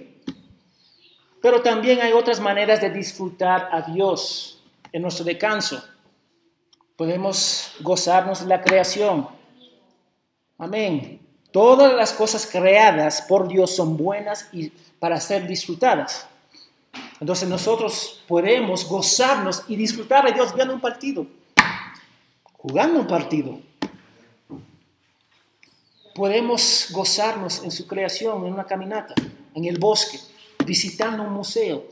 Pero también hay otras maneras de disfrutar a Dios en nuestro descanso. Podemos gozarnos de la creación. Amén. Todas las cosas creadas por Dios son buenas y para ser disfrutadas. Entonces nosotros podemos gozarnos y disfrutar de Dios viendo un partido, jugando un partido, Podemos gozarnos en su creación, en una caminata, en el bosque, visitando un museo,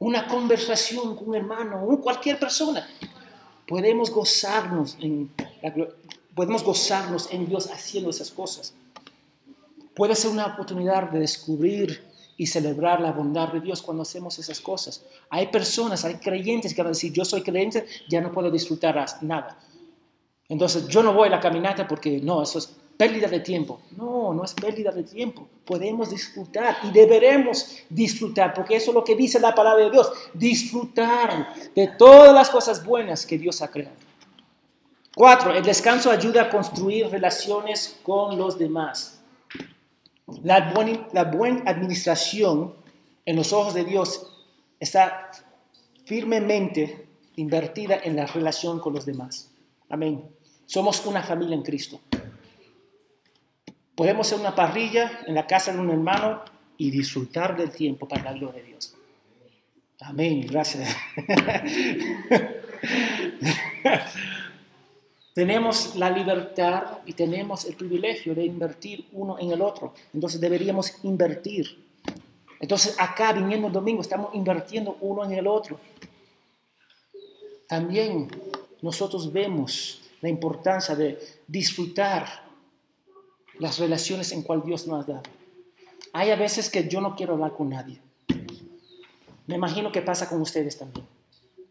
una conversación con un hermano, cualquier persona. Podemos gozarnos en Dios haciendo esas cosas. Puede ser una oportunidad de descubrir y celebrar la bondad de Dios cuando hacemos esas cosas. Hay personas, hay creyentes que van a decir, yo soy creyente, ya no puedo disfrutar nada. Entonces, yo no voy a la caminata porque no, eso es pérdida de tiempo. No, no es pérdida de tiempo. Podemos disfrutar y deberemos disfrutar, porque eso es lo que dice la palabra de Dios, disfrutar de todas las cosas buenas que Dios ha creado. Cuatro, el descanso ayuda a construir relaciones con los demás. La, la buena administración en los ojos de Dios está firmemente invertida en la relación con los demás. Amén. Somos una familia en Cristo. Podemos ser una parrilla en la casa de un hermano y disfrutar del tiempo para la gloria de Dios. Amén, gracias. tenemos la libertad y tenemos el privilegio de invertir uno en el otro. Entonces deberíamos invertir. Entonces acá viniendo el domingo estamos invirtiendo uno en el otro. También nosotros vemos la importancia de disfrutar las relaciones en cual Dios nos ha dado. Hay a veces que yo no quiero hablar con nadie. Me imagino que pasa con ustedes también.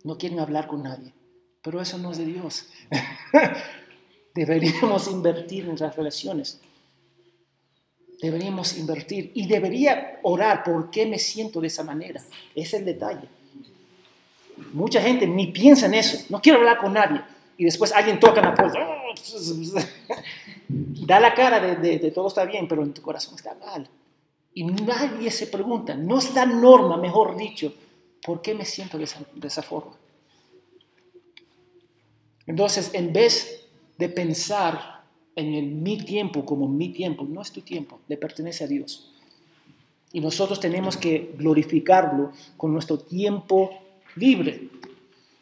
No quieren hablar con nadie. Pero eso no es de Dios. Deberíamos invertir en las relaciones. Deberíamos invertir. Y debería orar por qué me siento de esa manera. Es el detalle. Mucha gente ni piensa en eso. No quiero hablar con nadie. Y después alguien toca en la puerta. Da la cara de, de todo está bien, pero en tu corazón está mal. Y nadie se pregunta, no es la norma, mejor dicho, ¿por qué me siento de esa, de esa forma? Entonces, en vez de pensar en el mi tiempo como mi tiempo, no es tu tiempo, le pertenece a Dios. Y nosotros tenemos que glorificarlo con nuestro tiempo libre.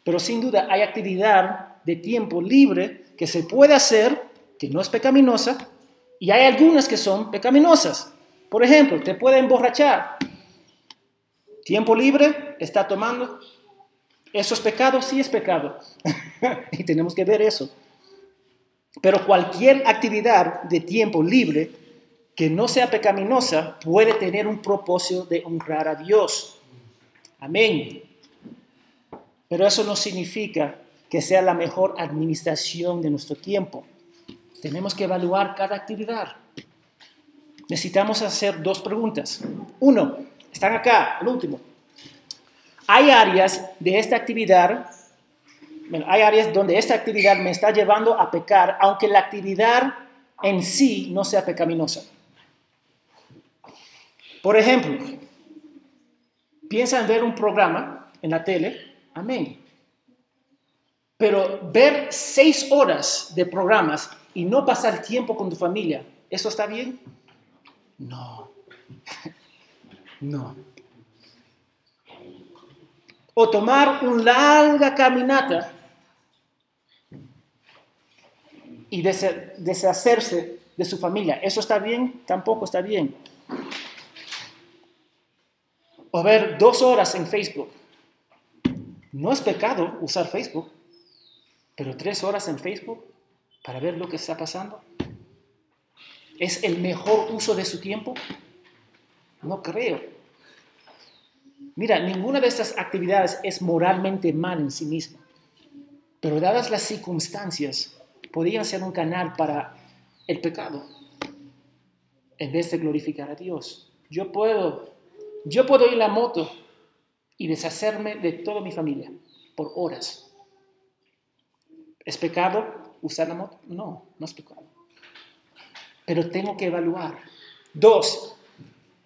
Pero sin duda hay actividad de tiempo libre que se puede hacer, que no es pecaminosa, y hay algunas que son pecaminosas. Por ejemplo, te puede emborrachar. Tiempo libre, está tomando, ¿Eso es pecado? Sí es pecado. y tenemos que ver eso. Pero cualquier actividad de tiempo libre que no sea pecaminosa puede tener un propósito de honrar a Dios. Amén. Pero eso no significa que sea la mejor administración de nuestro tiempo. Tenemos que evaluar cada actividad. Necesitamos hacer dos preguntas. Uno, están acá, el último. Hay áreas de esta actividad, hay áreas donde esta actividad me está llevando a pecar, aunque la actividad en sí no sea pecaminosa. Por ejemplo, piensa en ver un programa en la tele, amén. Pero ver seis horas de programas y no pasar tiempo con tu familia, ¿eso está bien? No. No o tomar una larga caminata y deshacerse de su familia. ¿Eso está bien? Tampoco está bien. O ver dos horas en Facebook. No es pecado usar Facebook, pero tres horas en Facebook para ver lo que está pasando. ¿Es el mejor uso de su tiempo? No creo. Mira, ninguna de estas actividades es moralmente mal en sí misma, pero dadas las circunstancias, podrían ser un canal para el pecado en vez de glorificar a Dios. Yo puedo, yo puedo ir a la moto y deshacerme de toda mi familia por horas. ¿Es pecado usar la moto? No, no es pecado. Pero tengo que evaluar. Dos,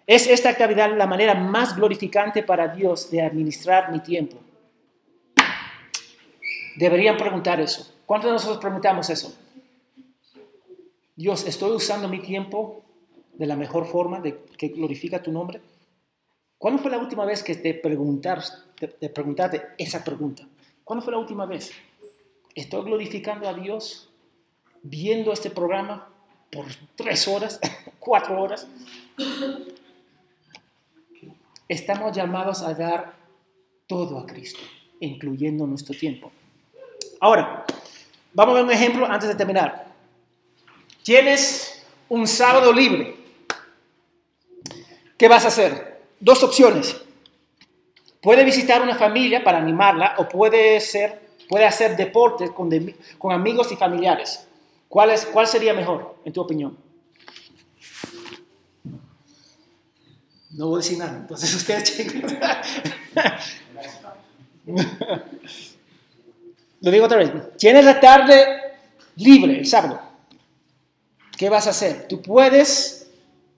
¿Es esta actividad la manera más glorificante para Dios de administrar mi tiempo? Deberían preguntar eso. ¿Cuántos de nosotros preguntamos eso? Dios, ¿estoy usando mi tiempo de la mejor forma de que glorifica tu nombre? ¿Cuándo fue la última vez que te, te preguntaste esa pregunta? ¿Cuándo fue la última vez? ¿Estoy glorificando a Dios viendo este programa por tres horas, cuatro horas? Estamos llamados a dar todo a Cristo, incluyendo nuestro tiempo. Ahora, vamos a ver un ejemplo antes de terminar. Tienes un sábado libre. ¿Qué vas a hacer? Dos opciones. Puede visitar una familia para animarla o puede, ser, puede hacer deportes con, con amigos y familiares. ¿Cuál, es, ¿Cuál sería mejor, en tu opinión? No voy a decir nada, entonces ustedes Lo digo otra vez. Tienes la tarde libre el sábado. ¿Qué vas a hacer? Tú puedes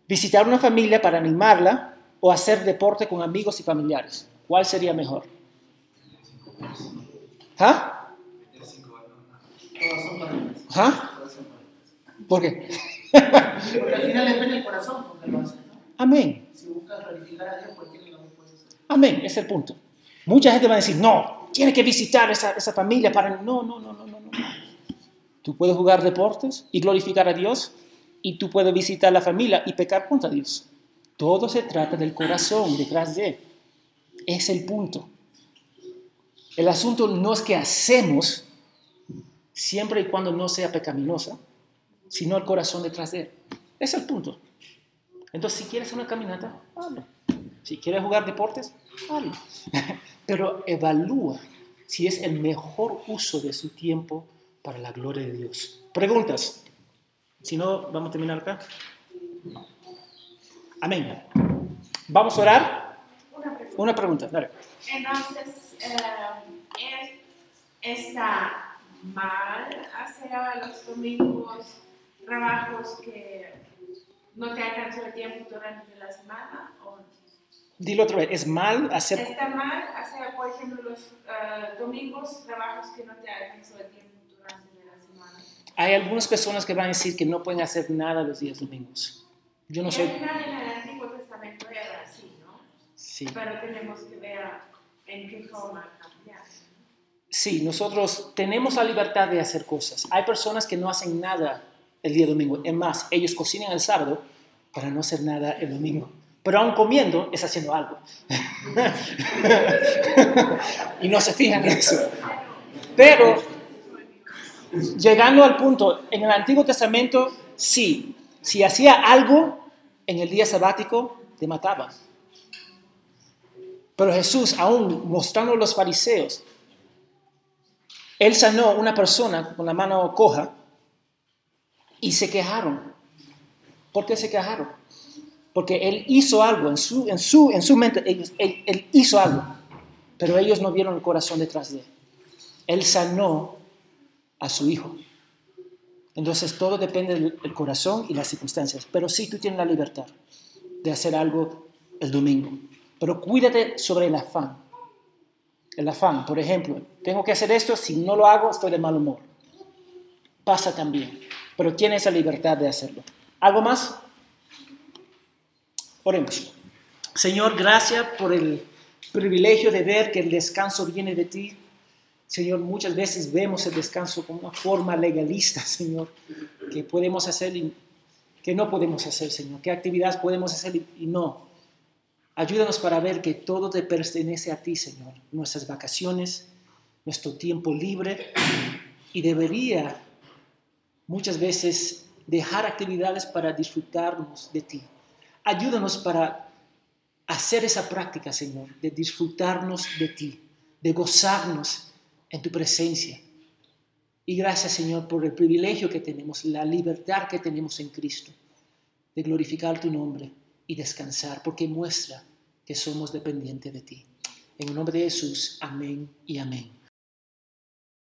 visitar una familia para animarla o hacer deporte con amigos y familiares. ¿Cuál sería mejor? ¿Ah? ¿Ah? ¿Por qué? Porque al final corazón. Amén. Glorificar a Dios. Amén, ese es el punto. Mucha gente va a decir, no, tiene que visitar esa, esa familia para... No, no, no, no, no, no. Tú puedes jugar deportes y glorificar a Dios y tú puedes visitar la familia y pecar contra Dios. Todo se trata del corazón detrás de. Es el punto. El asunto no es que hacemos siempre y cuando no sea pecaminosa, sino el corazón detrás de. Es el punto. Entonces, si quieres una caminata, hazlo. Si quieres jugar deportes, hazlo. Pero evalúa si es el mejor uso de su tiempo para la gloria de Dios. Preguntas. Si no, vamos a terminar acá. Amén. Vamos a orar. Una pregunta. Dale. Entonces, eh, ¿está mal hacer los domingos trabajos que no te alcanzó el tiempo durante la semana? ¿o? Dilo otra vez, ¿es mal hacer...? Está mal hacer, por ejemplo, los uh, domingos trabajos que no te alcanzó el tiempo durante la semana. Hay algunas personas que van a decir que no pueden hacer nada los días domingos. Yo no soy... En el Antiguo Testamento era así, ¿no? Sí. Pero tenemos que ver en qué forma cambiar. Sí, nosotros tenemos la libertad de hacer cosas. Hay personas que no hacen nada el día domingo. Es más, ellos cocinan el sábado para no hacer nada el domingo pero aún comiendo es haciendo algo. y no se fijan en eso. Pero llegando al punto, en el Antiguo Testamento, sí, si hacía algo en el día sabático, te mataba. Pero Jesús, aún mostrando a los fariseos, él sanó a una persona con la mano coja y se quejaron. ¿Por qué se quejaron? porque él hizo algo en su, en su, en su mente, él, hizo algo, pero ellos no vieron el corazón detrás de él. Él sanó a su hijo. Entonces todo depende del corazón y las circunstancias, pero sí tú tienes la libertad de hacer algo el domingo, pero cuídate sobre el afán. El afán, por ejemplo, tengo que hacer esto, si no lo hago estoy de mal humor. Pasa también, pero tienes la libertad de hacerlo. ¿Algo más? Oremos. Señor, gracias por el privilegio de ver que el descanso viene de ti. Señor, muchas veces vemos el descanso como una forma legalista, Señor, que podemos hacer y que no podemos hacer, Señor. ¿Qué actividades podemos hacer y no? Ayúdanos para ver que todo te pertenece a ti, Señor. Nuestras vacaciones, nuestro tiempo libre y debería muchas veces dejar actividades para disfrutarnos de ti. Ayúdanos para hacer esa práctica, Señor, de disfrutarnos de ti, de gozarnos en tu presencia. Y gracias, Señor, por el privilegio que tenemos, la libertad que tenemos en Cristo, de glorificar tu nombre y descansar, porque muestra que somos dependientes de ti. En el nombre de Jesús, amén y amén.